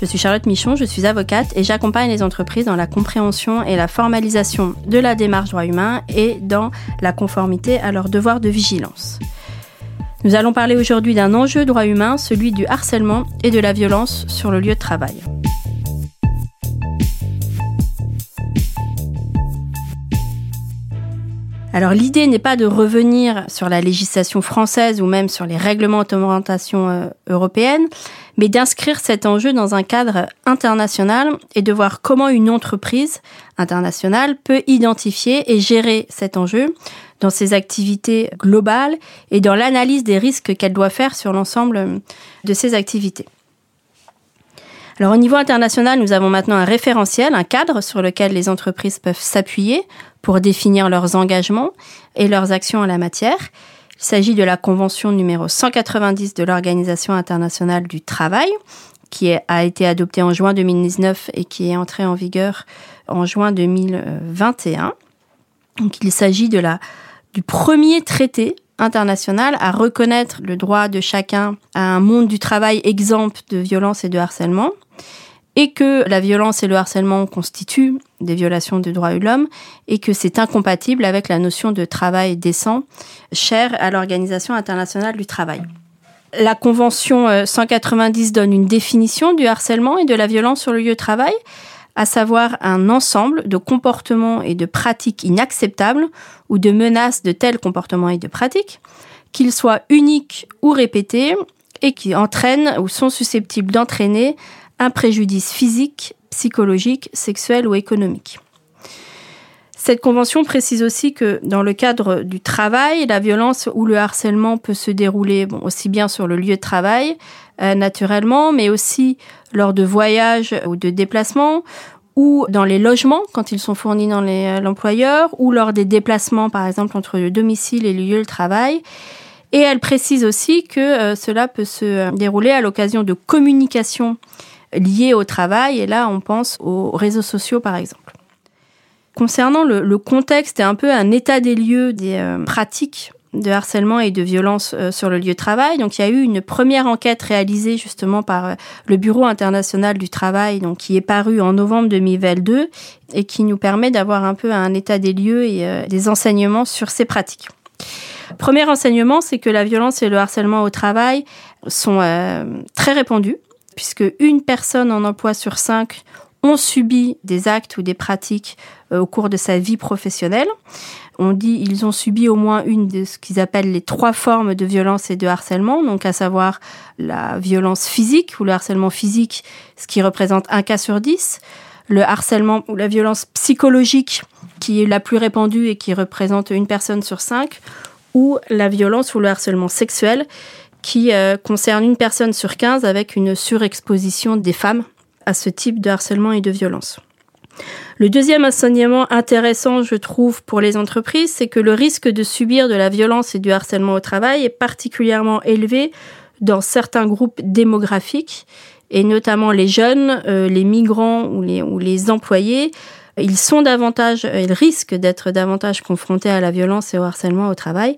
Je suis Charlotte Michon, je suis avocate et j'accompagne les entreprises dans la compréhension et la formalisation de la démarche droits humains et dans la conformité à leurs devoirs de vigilance. Nous allons parler aujourd'hui d'un enjeu droit humain, celui du harcèlement et de la violence sur le lieu de travail. Alors l'idée n'est pas de revenir sur la législation française ou même sur les règlements d'orientation euh, européenne, mais d'inscrire cet enjeu dans un cadre international et de voir comment une entreprise internationale peut identifier et gérer cet enjeu dans ses activités globales et dans l'analyse des risques qu'elle doit faire sur l'ensemble de ses activités. Alors au niveau international, nous avons maintenant un référentiel, un cadre sur lequel les entreprises peuvent s'appuyer pour définir leurs engagements et leurs actions en la matière. Il s'agit de la convention numéro 190 de l'Organisation internationale du travail, qui a été adoptée en juin 2019 et qui est entrée en vigueur en juin 2021. Donc il s'agit de la du premier traité international à reconnaître le droit de chacun à un monde du travail exempt de violence et de harcèlement et que la violence et le harcèlement constituent des violations des droits de l'homme et que c'est incompatible avec la notion de travail décent chère à l'Organisation internationale du travail. La Convention 190 euh, donne une définition du harcèlement et de la violence sur le lieu de travail, à savoir un ensemble de comportements et de pratiques inacceptables ou de menaces de tels comportements et de pratiques, qu'ils soient uniques ou répétés et qui entraînent ou sont susceptibles d'entraîner un préjudice physique, psychologique, sexuel ou économique. Cette convention précise aussi que dans le cadre du travail, la violence ou le harcèlement peut se dérouler aussi bien sur le lieu de travail, euh, naturellement, mais aussi lors de voyages ou de déplacements, ou dans les logements quand ils sont fournis dans euh, l'employeur, ou lors des déplacements, par exemple, entre le domicile et le lieu de travail. Et elle précise aussi que euh, cela peut se dérouler à l'occasion de communications liées au travail. Et là, on pense aux réseaux sociaux, par exemple. Concernant le, contexte et un peu un état des lieux des euh, pratiques de harcèlement et de violence euh, sur le lieu de travail. Donc il y a eu une première enquête réalisée justement par euh, le Bureau international du travail, donc qui est paru en novembre 2022 et qui nous permet d'avoir un peu un état des lieux et des enseignements sur ces pratiques. Premier enseignement, c'est que la violence et le harcèlement au travail sont très répandus puisque une personne en emploi sur cinq ont subi des actes ou des pratiques euh, au cours de sa vie professionnelle. On dit ils ont subi au moins une de ce qu'ils appellent les trois formes de violence et de harcèlement, donc à savoir la violence physique ou le harcèlement physique, ce qui représente un cas sur dix, le harcèlement ou la violence psychologique, qui est la plus répandue et qui représente une personne sur cinq, ou la violence ou le harcèlement sexuel, qui euh, concerne une personne sur quinze avec une surexposition des femmes à ce type de harcèlement et de violence. Le deuxième enseignement intéressant, je trouve, pour les entreprises, c'est que le risque de subir de la violence et du harcèlement au travail est particulièrement élevé dans certains groupes démographiques, et notamment les jeunes, euh, les migrants ou les, ou les employés. Ils sont davantage, ils risquent d'être davantage confrontés à la violence et au harcèlement au travail.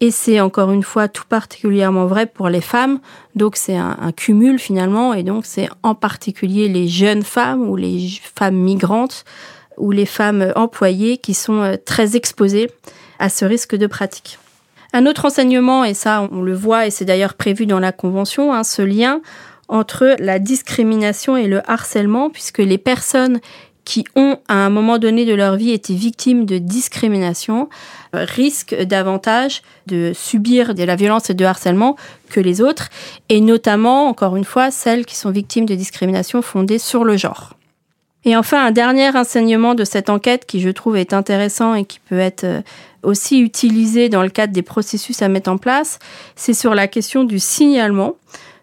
Et c'est encore une fois tout particulièrement vrai pour les femmes. Donc c'est un, cumul finalement. Et donc c'est en particulier les jeunes femmes ou les femmes migrantes ou les femmes employées qui sont euh, très exposées à ce risque de pratique. Un autre enseignement, et ça on le voit et c'est d'ailleurs prévu dans la Convention, hein, ce lien entre la discrimination et le harcèlement, puisque les personnes qui ont à un moment donné de leur vie été victimes de discrimination euh, risquent davantage de subir de la violence et de harcèlement que les autres, et notamment, encore une fois, celles qui sont victimes de discrimination fondée sur le genre. Et enfin, un dernier enseignement de cette enquête qui je trouve est intéressant et qui peut être euh, aussi utilisé dans le cadre des processus à mettre en place, c'est sur la question du signalement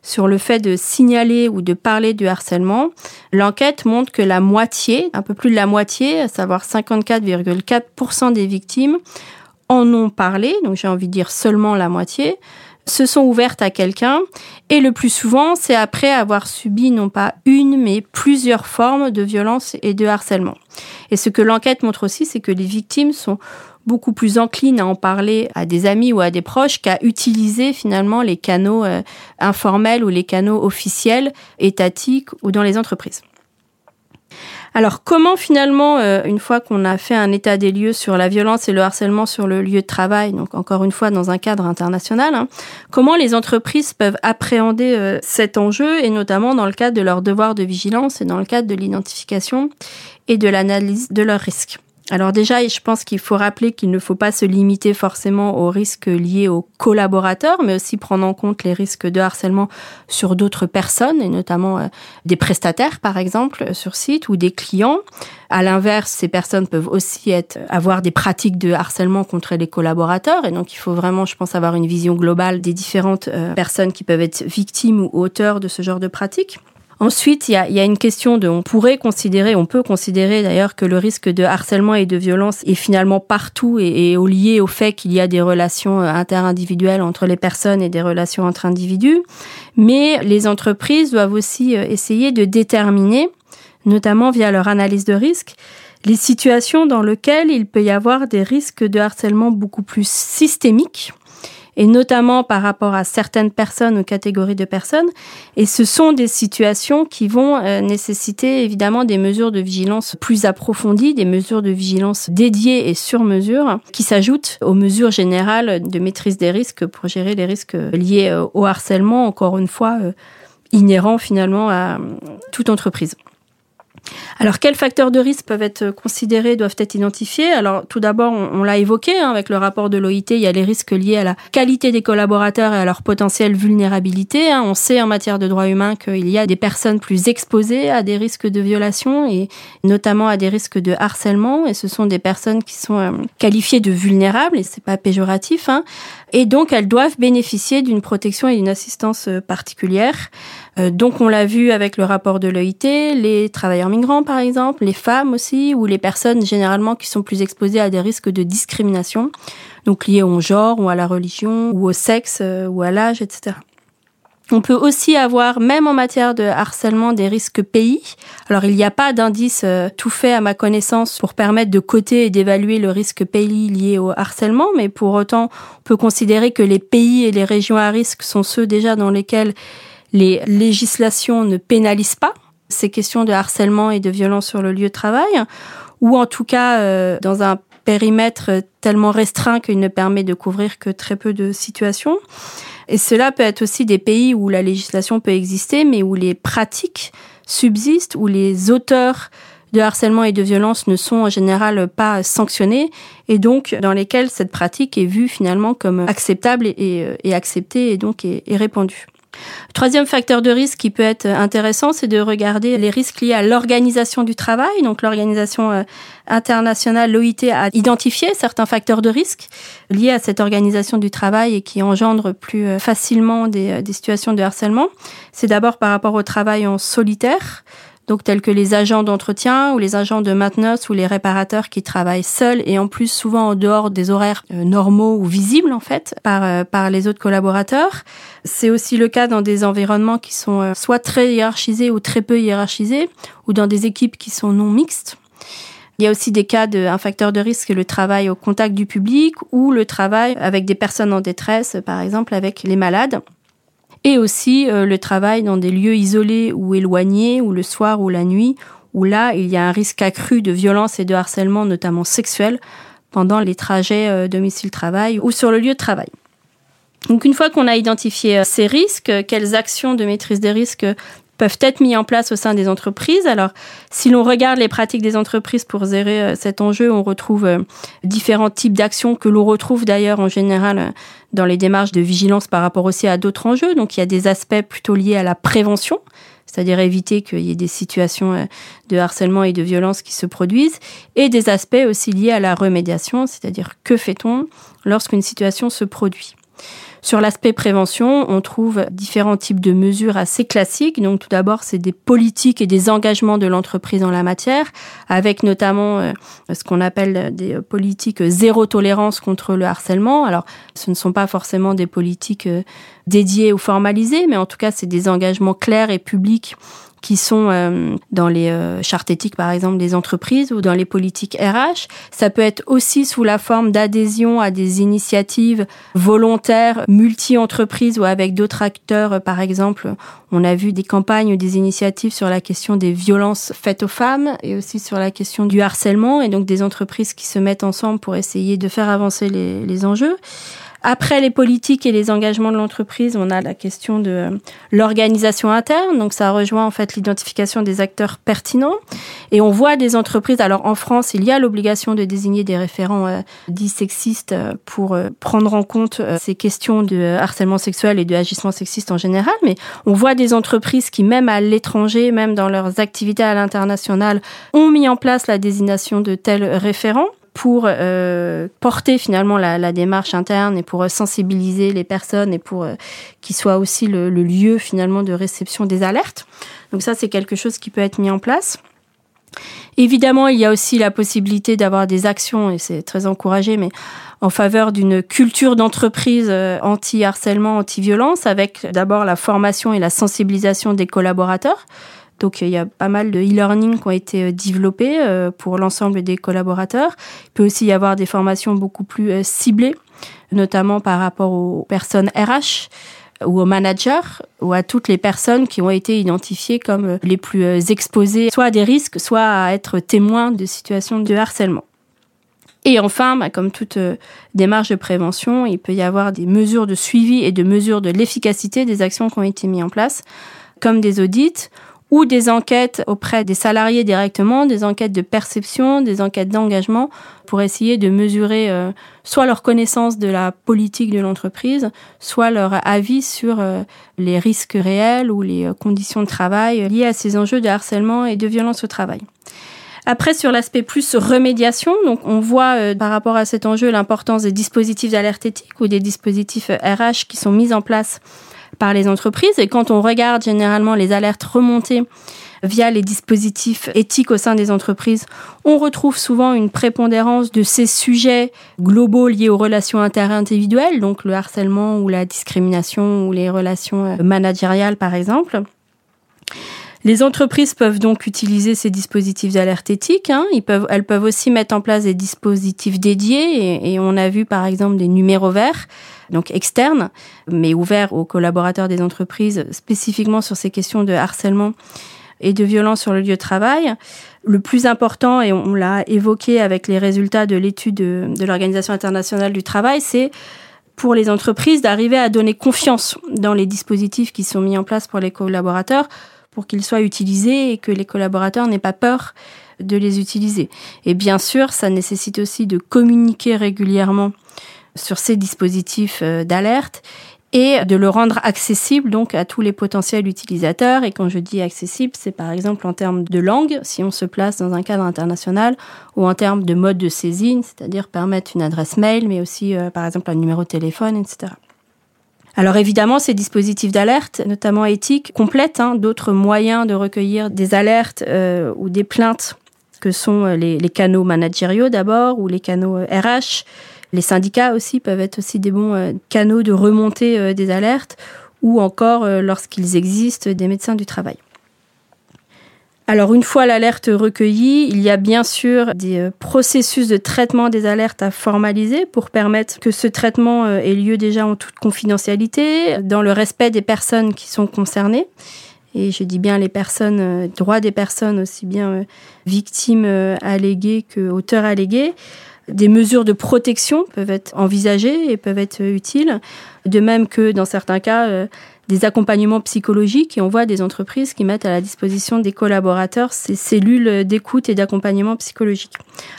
sur le fait de signaler ou de parler du harcèlement, l'enquête montre que la moitié, un peu plus de la moitié, à savoir 54,4% des victimes, en ont parlé, donc j'ai envie de dire seulement la moitié, se sont ouvertes à quelqu'un et le plus souvent c'est après avoir subi non pas une mais plusieurs formes de violence et de harcèlement. Et ce que l'enquête montre aussi c'est que les victimes sont beaucoup plus encline à en parler à des amis ou à des proches qu'à utiliser finalement les canaux euh, informels ou les canaux officiels, étatiques ou dans les entreprises. Alors comment finalement, euh, une fois qu'on a fait un état des lieux sur la violence et le harcèlement sur le lieu de travail, donc encore une fois dans un cadre international, hein, comment les entreprises peuvent appréhender euh, cet enjeu et notamment dans le cadre de leur devoir de vigilance et dans le cadre de l'identification et de l'analyse de leurs risques? Alors déjà, je pense qu'il faut rappeler qu'il ne faut pas se limiter forcément aux risques liés aux collaborateurs, mais aussi prendre en compte les risques de harcèlement sur d'autres personnes, et notamment euh, des prestataires, par exemple, sur site, ou des clients. À l'inverse, ces personnes peuvent aussi être, avoir des pratiques de harcèlement contre les collaborateurs, et donc il faut vraiment, je pense, avoir une vision globale des différentes euh, personnes qui peuvent être victimes ou auteurs de ce genre de pratiques. Ensuite, il y a, une question de, on pourrait considérer, on peut considérer d'ailleurs que le risque de harcèlement et de violence est finalement partout et, et lié au fait qu'il y a des relations euh, interindividuelles entre les personnes et des relations entre individus. Mais les entreprises doivent aussi euh, essayer de déterminer, notamment via leur analyse de risque, les situations dans lesquelles il peut y avoir des risques de harcèlement beaucoup plus systémiques et notamment par rapport à certaines personnes ou catégories de personnes. Et ce sont des situations qui vont euh, nécessiter évidemment des mesures de vigilance plus approfondies, des mesures de vigilance dédiées et sur mesure, qui s'ajoutent aux mesures générales de maîtrise des risques pour gérer les risques liés euh, au harcèlement, encore une fois, euh, inhérents finalement à toute entreprise. Alors, quels facteurs de risque peuvent être considérés, doivent être identifiés? Alors, tout d'abord, on, l'a évoqué hein, avec le rapport de l'OIT, il y a les risques liés à la qualité des collaborateurs et à leur potentielle vulnérabilité. Hein. On sait en matière de droits humains qu'il y a des personnes plus exposées à des risques de violation et notamment à des risques de harcèlement. Et ce sont des personnes qui sont euh, qualifiées de vulnérables, et c'est pas péjoratif. Hein. Et donc, elles doivent bénéficier d'une protection et d'une assistance euh, particulière. Euh, donc on l'a vu avec le rapport de l'OIT, les travailleurs migrants par exemple, les femmes aussi, ou les personnes généralement qui sont plus exposées à des risques de discrimination, donc liés au genre ou à la religion ou au sexe euh, ou à l'âge, etc. On peut aussi avoir, même en matière de harcèlement, des risques pays. Alors, il n'y a pas d'indice euh, tout fait à ma connaissance pour permettre de coter et d'évaluer le risque pays lié au harcèlement, mais pour autant, on peut considérer que les pays et les régions à risque sont ceux déjà dans lesquels les législations ne pénalisent pas ces questions de harcèlement et de violence sur le lieu de travail, ou en tout cas euh, dans un périmètre tellement restreint qu'il ne permet de couvrir que très peu de situations. Et cela peut être aussi des pays où la législation peut exister, mais où les pratiques subsistent, où les auteurs de harcèlement et de violence ne sont en général pas sanctionnés et donc dans lesquels cette pratique est vue finalement comme acceptable et, acceptée et donc est répandue. Troisième facteur de risque qui peut être intéressant, c'est de regarder les risques liés à l'organisation du travail. Donc l'organisation euh, internationale, l'OIT, a identifié certains facteurs de risque liés à cette organisation du travail et qui engendrent plus euh, facilement euh, des situations de harcèlement. C'est d'abord par rapport au travail en solitaire, donc tels que les agents d'entretien ou les agents de maintenance ou les réparateurs qui travaillent seuls et en plus souvent en dehors des horaires euh, normaux ou visibles en fait par euh, par les autres collaborateurs. C'est aussi le cas dans des environnements qui sont euh, soit très hiérarchisés ou très peu hiérarchisés ou dans des équipes qui sont non mixtes. Il y a aussi des cas de un facteur de risque, le travail au contact du public ou le travail avec des personnes en détresse, par exemple avec les malades et aussi euh, le travail dans des lieux isolés ou éloignés, ou le soir ou la nuit, où là, il y a un risque accru de violence et de harcèlement, notamment sexuel, pendant les trajets euh, domicile-travail ou sur le lieu de travail. Donc une fois qu'on a identifié euh, ces risques, quelles actions de maîtrise des risques peuvent être mis en place au sein des entreprises. Alors, si l'on regarde les pratiques des entreprises pour gérer euh, cet enjeu, on retrouve euh, différents types d'actions que l'on retrouve d'ailleurs en général euh, dans les démarches de vigilance par rapport aussi à d'autres enjeux. Donc, il y a des aspects plutôt liés à la prévention, c'est-à-dire éviter qu'il y ait des situations de harcèlement et de violence qui se produisent, et des aspects aussi liés à la remédiation, c'est-à-dire que fait-on lorsqu'une situation se produit. Sur l'aspect prévention, on trouve différents types de mesures assez classiques. Donc tout d'abord, c'est des politiques et des engagements de l'entreprise en la matière, avec notamment euh, ce qu'on appelle des politiques zéro tolérance contre le harcèlement. Alors ce ne sont pas forcément des politiques euh, dédiées ou formalisées, mais en tout cas, c'est des engagements clairs et publics qui sont euh, dans les euh, chartes éthiques, par exemple, des entreprises ou dans les politiques RH. Ça peut être aussi sous la forme d'adhésion à des initiatives volontaires, multi-entreprises ou avec d'autres acteurs. Par exemple, on a vu des campagnes ou des initiatives sur la question des violences faites aux femmes et aussi sur la question du harcèlement et donc des entreprises qui se mettent ensemble pour essayer de faire avancer les, les enjeux. Après les politiques et les engagements de l'entreprise, on a la question de l'organisation interne. Donc ça rejoint en fait l'identification des acteurs pertinents. Et on voit des entreprises. Alors en France, il y a l'obligation de désigner des référents euh, dits sexistes euh, pour euh, prendre en compte ces questions de harcèlement sexuel et de agissement sexiste en général. Mais on voit des entreprises qui, même à l'étranger, même dans leurs activités à l'international, ont mis en place la désignation de tels référents pour euh, porter finalement la, la, démarche interne et pour euh, sensibiliser les personnes et pour euh, qu'il soit aussi le, le, lieu finalement de réception des alertes. Donc ça, c'est quelque chose qui peut être mis en place. Évidemment, il y a aussi la possibilité d'avoir des actions, et c'est très encouragé, mais en faveur d'une culture d'entreprise euh, anti-harcèlement, anti-violence, avec d'abord la formation et la sensibilisation des collaborateurs. Donc il y a pas mal de e-learning qui ont été euh, développés euh, pour l'ensemble des collaborateurs. Il peut aussi y avoir des formations beaucoup plus euh, ciblées, notamment par rapport aux personnes RH ou aux managers ou à toutes les personnes qui ont été identifiées comme les plus exposées soit à des risques, soit à être témoins de situations de harcèlement. Et enfin, bah, comme toute démarche de prévention, il peut y avoir des mesures de suivi et de mesures de l'efficacité des actions qui ont été mises en place, comme des audits ou des enquêtes auprès des salariés directement, des enquêtes de perception, des enquêtes d'engagement, pour essayer de mesurer euh, soit leur connaissance de la politique de l'entreprise, soit leur avis sur euh, les risques réels ou les euh, conditions de travail liées à ces enjeux de harcèlement et de violence au travail. Après, sur l'aspect plus remédiation, donc on voit par rapport à cet enjeu l'importance des dispositifs d'alerte ou des dispositifs RH qui sont mis en place par les entreprises. Et quand on regarde généralement les alertes remontées via les dispositifs éthiques au sein des entreprises, on retrouve souvent une prépondérance de ces sujets globaux liés aux relations interindividuelles, donc le harcèlement ou la discrimination ou les relations euh, managériales par exemple. Les entreprises peuvent donc utiliser ces dispositifs d'alerte éthique. Hein. Elles peuvent aussi mettre en place des dispositifs dédiés et, on a vu par exemple des numéros verts donc externes, mais ouverts aux collaborateurs des entreprises spécifiquement sur ces questions de harcèlement et de violence sur le lieu de travail. Le plus important, et on l'a évoqué avec les résultats de l'étude de, de l'Organisation internationale du travail, c'est pour les entreprises d'arriver à donner confiance dans les dispositifs qui sont mis en place pour les collaborateurs pour qu'ils soient utilisés et que les collaborateurs n'aient pas peur de les utiliser. Et bien sûr, ça nécessite aussi de communiquer régulièrement sur ces dispositifs euh, d'alerte et de le rendre accessible donc à tous les potentiels utilisateurs. Et quand je dis accessible, c'est par exemple en termes de langue, si on se place dans un cadre international, ou en termes de mode de saisine, c'est-à-dire permettre une adresse mail, mais aussi euh, par exemple un numéro de téléphone, etc. Alors évidemment, ces dispositifs d'alerte, notamment éthiques, complètent hein, d'autres moyens de recueillir des alertes euh, ou des plaintes que sont euh, les, les canaux managériaux d'abord ou les canaux RH. Euh, les syndicats aussi peuvent être aussi des bons canaux de remontée des alertes ou encore, lorsqu'ils existent, des médecins du travail. Alors une fois l'alerte recueillie, il y a bien sûr des euh, processus de traitement des alertes à formaliser pour permettre que ce traitement euh, ait lieu déjà en toute confidentialité, dans le respect des personnes qui sont concernées. Et je dis bien les personnes, euh, droits des personnes aussi bien victimes alléguées que auteurs allégués. Des mesures de protection peuvent être envisagées et peuvent être utiles, de même que dans certains cas, des accompagnements psychologiques et on voit des entreprises qui mettent à la disposition des collaborateurs ces cellules d'écoute et d'accompagnement psychologique.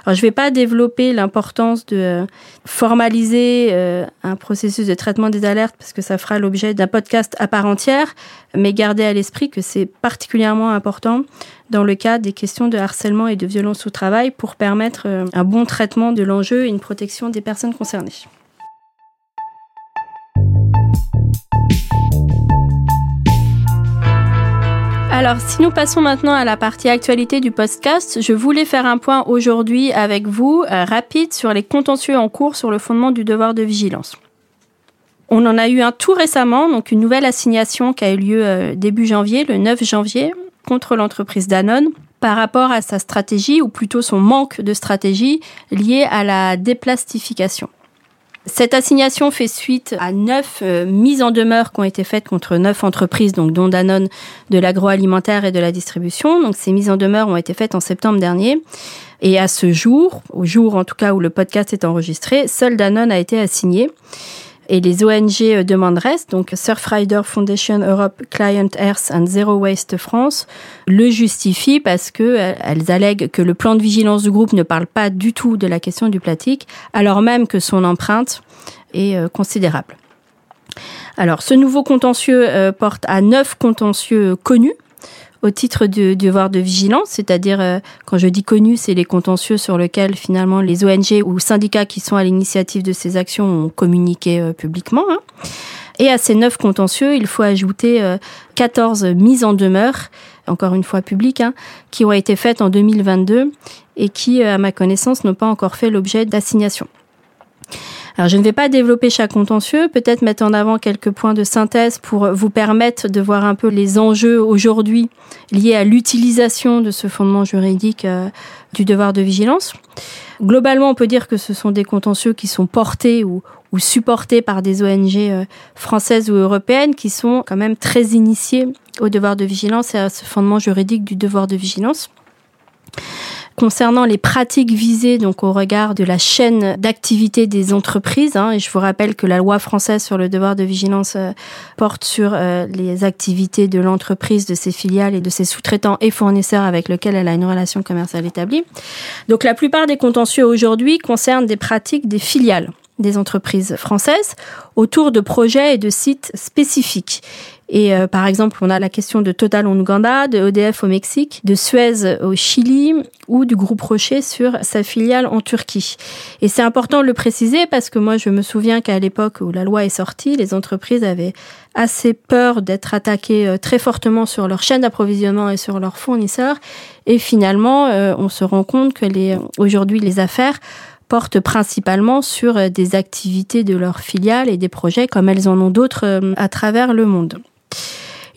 Alors je ne vais pas développer l'importance de euh, formaliser euh, un processus de traitement des alertes parce que ça fera l'objet d'un podcast à part entière, mais gardez à l'esprit que c'est particulièrement important dans le cas des questions de harcèlement et de violence au travail pour permettre euh, un bon traitement de l'enjeu et une protection des personnes concernées. Alors, si nous passons maintenant à la partie actualité du podcast, je voulais faire un point aujourd'hui avec vous, euh, rapide, sur les contentieux en cours sur le fondement du devoir de vigilance. On en a eu un tout récemment, donc une nouvelle assignation qui a eu lieu euh, début janvier, le 9 janvier, contre l'entreprise Danone par rapport à sa stratégie, ou plutôt son manque de stratégie, liée à la déplastification. Cette assignation fait suite à neuf euh, mises en demeure qui ont été faites contre neuf entreprises, donc dont Danone de l'agroalimentaire et de la distribution. Donc ces mises en demeure ont été faites en septembre dernier. Et à ce jour, au jour en tout cas où le podcast est enregistré, seul Danone a été assigné. Et les ONG euh, demandent reste, donc Surfrider Foundation Europe, Client Earth and Zero Waste France, le justifient parce que euh, elles allèguent que le plan de vigilance du groupe ne parle pas du tout de la question du plastique, alors même que son empreinte est euh, considérable. Alors, ce nouveau contentieux porte à neuf contentieux connus au titre du devoir de vigilance, c'est-à-dire, euh, quand je dis connu, c'est les contentieux sur lesquels finalement les ONG ou syndicats qui sont à l'initiative de ces actions ont communiqué euh, publiquement. Hein. Et à ces neuf contentieux, il faut ajouter 14 euh, mises en demeure, encore une fois publiques, hein, qui ont été faites en 2022 et qui, à ma connaissance, n'ont pas encore fait l'objet d'assignation. Alors je ne vais pas développer chaque contentieux, peut-être mettre en avant quelques points de synthèse pour vous permettre de voir un peu les enjeux aujourd'hui liés à l'utilisation de ce fondement juridique euh, du devoir de vigilance. Globalement, on peut dire que ce sont des contentieux qui sont portés ou, supportés par des ONG euh, françaises ou européennes qui sont quand même très initiées au devoir de vigilance et à ce fondement juridique du devoir de vigilance. Concernant les pratiques visées donc au regard de la chaîne d'activité des entreprises, hein, et je vous rappelle que la loi française sur le devoir de vigilance euh, porte sur euh, les activités de l'entreprise, de ses filiales et de ses sous-traitants et fournisseurs avec lesquels elle a une relation commerciale établie. Donc la plupart des contentieux aujourd'hui concernent des pratiques des filiales des entreprises françaises autour de projets et de sites spécifiques. Et euh, par exemple, on a la question de Total en Ouganda, de EDF au Mexique, de Suez au Chili ou du groupe Rocher sur sa filiale en Turquie. Et c'est important de le préciser parce que moi, je me souviens qu'à l'époque où la loi est sortie, les entreprises avaient assez peur d'être attaquées euh, très fortement sur leur chaîne d'approvisionnement et sur leurs fournisseurs. Et finalement, euh, on se rend compte que les, aujourd'hui, les affaires portent principalement sur des activités de leurs filiales et des projets comme elles en ont d'autres à travers le monde.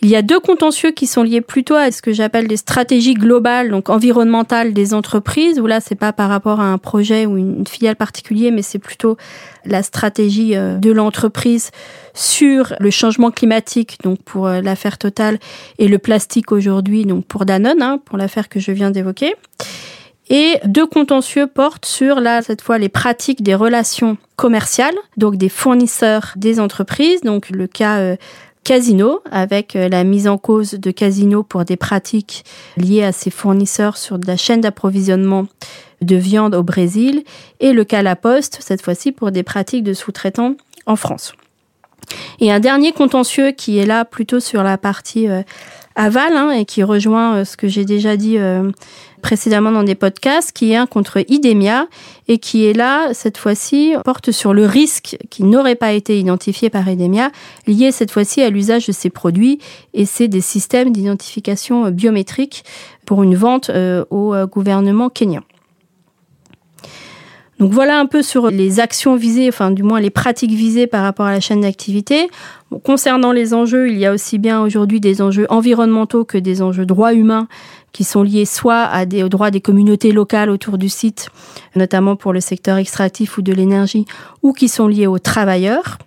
Il y a deux contentieux qui sont liés plutôt à ce que j'appelle des stratégies globales, donc environnementales des entreprises, où là, c'est pas par rapport à un projet ou une filiale particulier, mais c'est plutôt la stratégie euh, de l'entreprise sur le changement climatique, donc pour euh, l'affaire Total, et le plastique aujourd'hui, donc pour Danone, hein, pour l'affaire que je viens d'évoquer. Et deux contentieux portent sur, là, cette fois, les pratiques des relations commerciales, donc des fournisseurs des entreprises, donc le cas euh, Casino, avec euh, la mise en cause de Casino pour des pratiques liées à ses fournisseurs sur la chaîne d'approvisionnement de viande au Brésil, et le cas La Poste, cette fois-ci pour des pratiques de sous-traitants en France. Et un dernier contentieux qui est là plutôt sur la partie euh, aval hein, et qui rejoint euh, ce que j'ai déjà dit précédemment dans des podcasts, qui est un contre Idemia et qui est là, cette fois-ci, porte sur le risque qui n'aurait pas été identifié par Idemia, lié cette fois-ci à l'usage de ces produits et c'est des systèmes d'identification biométrique pour une vente au gouvernement kenyan. Donc voilà un peu sur les actions visées, enfin du moins les pratiques visées par rapport à la chaîne d'activité. concernant les enjeux, il y a aussi bien aujourd'hui des enjeux environnementaux que des enjeux droits humains qui sont liés soit à des, aux droits des communautés locales autour du site, notamment pour le secteur extractif ou de l'énergie, ou qui sont liés aux travailleurs.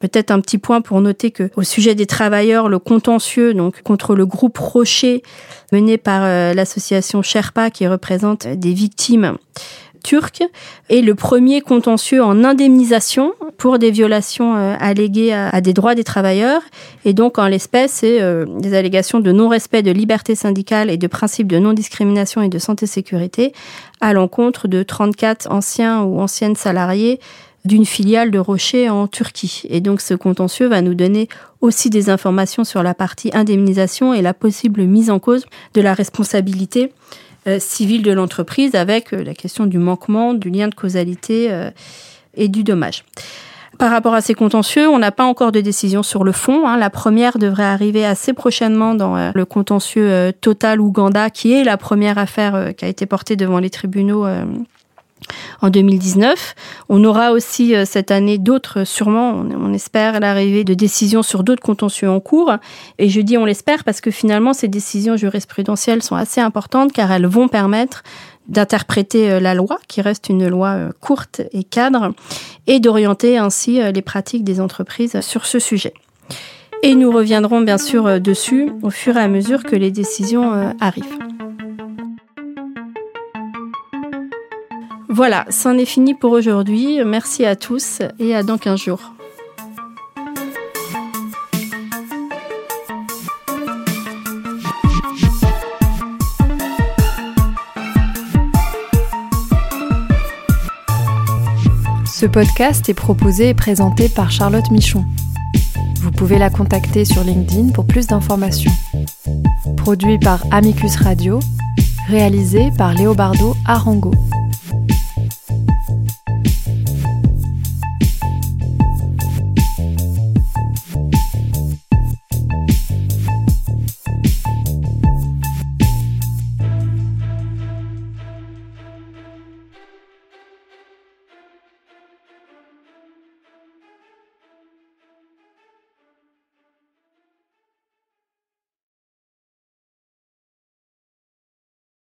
Peut-être un petit point pour noter que au sujet des travailleurs, le contentieux donc contre le groupe Rocher mené par euh, l'association Sherpa qui représente des victimes turc et le premier contentieux en indemnisation pour des violations euh, alléguées à, des droits des travailleurs. Et donc, en l'espèce, c'est euh, des allégations de non-respect de liberté syndicale et de principes de non-discrimination et de santé-sécurité à l'encontre de 34 anciens ou anciennes salariés d'une filiale de Rocher en Turquie. Et donc ce contentieux va nous donner aussi des informations sur la partie indemnisation et la possible mise en cause de la responsabilité civile de l'entreprise avec euh, la question du manquement, du lien de causalité euh, et du dommage. Par rapport à ces contentieux, on n'a pas encore de décision sur le fond. Hein. La première devrait arriver assez prochainement dans euh, le contentieux euh, Total Ouganda, qui est la première affaire euh, qui a été portée devant les tribunaux en 2019. On aura aussi cette année d'autres, sûrement, on, espère, l'arrivée de décisions sur d'autres contentieux en cours. Et je dis on l'espère parce que finalement, ces décisions jurisprudentielles sont assez importantes car elles vont permettre d'interpréter euh, la loi, qui reste une loi euh, courte et cadre, et d'orienter ainsi euh, les pratiques des entreprises sur ce sujet. Et nous reviendrons bien sûr dessus au fur et à mesure que les décisions arrivent. Voilà, c'en est fini pour aujourd'hui. Merci à tous et à dans 15 jours. Ce podcast est proposé et présenté par Charlotte Michon. Vous pouvez la contacter sur LinkedIn pour plus d'informations. Produit par Amicus Radio, réalisé par Léobardo Arango.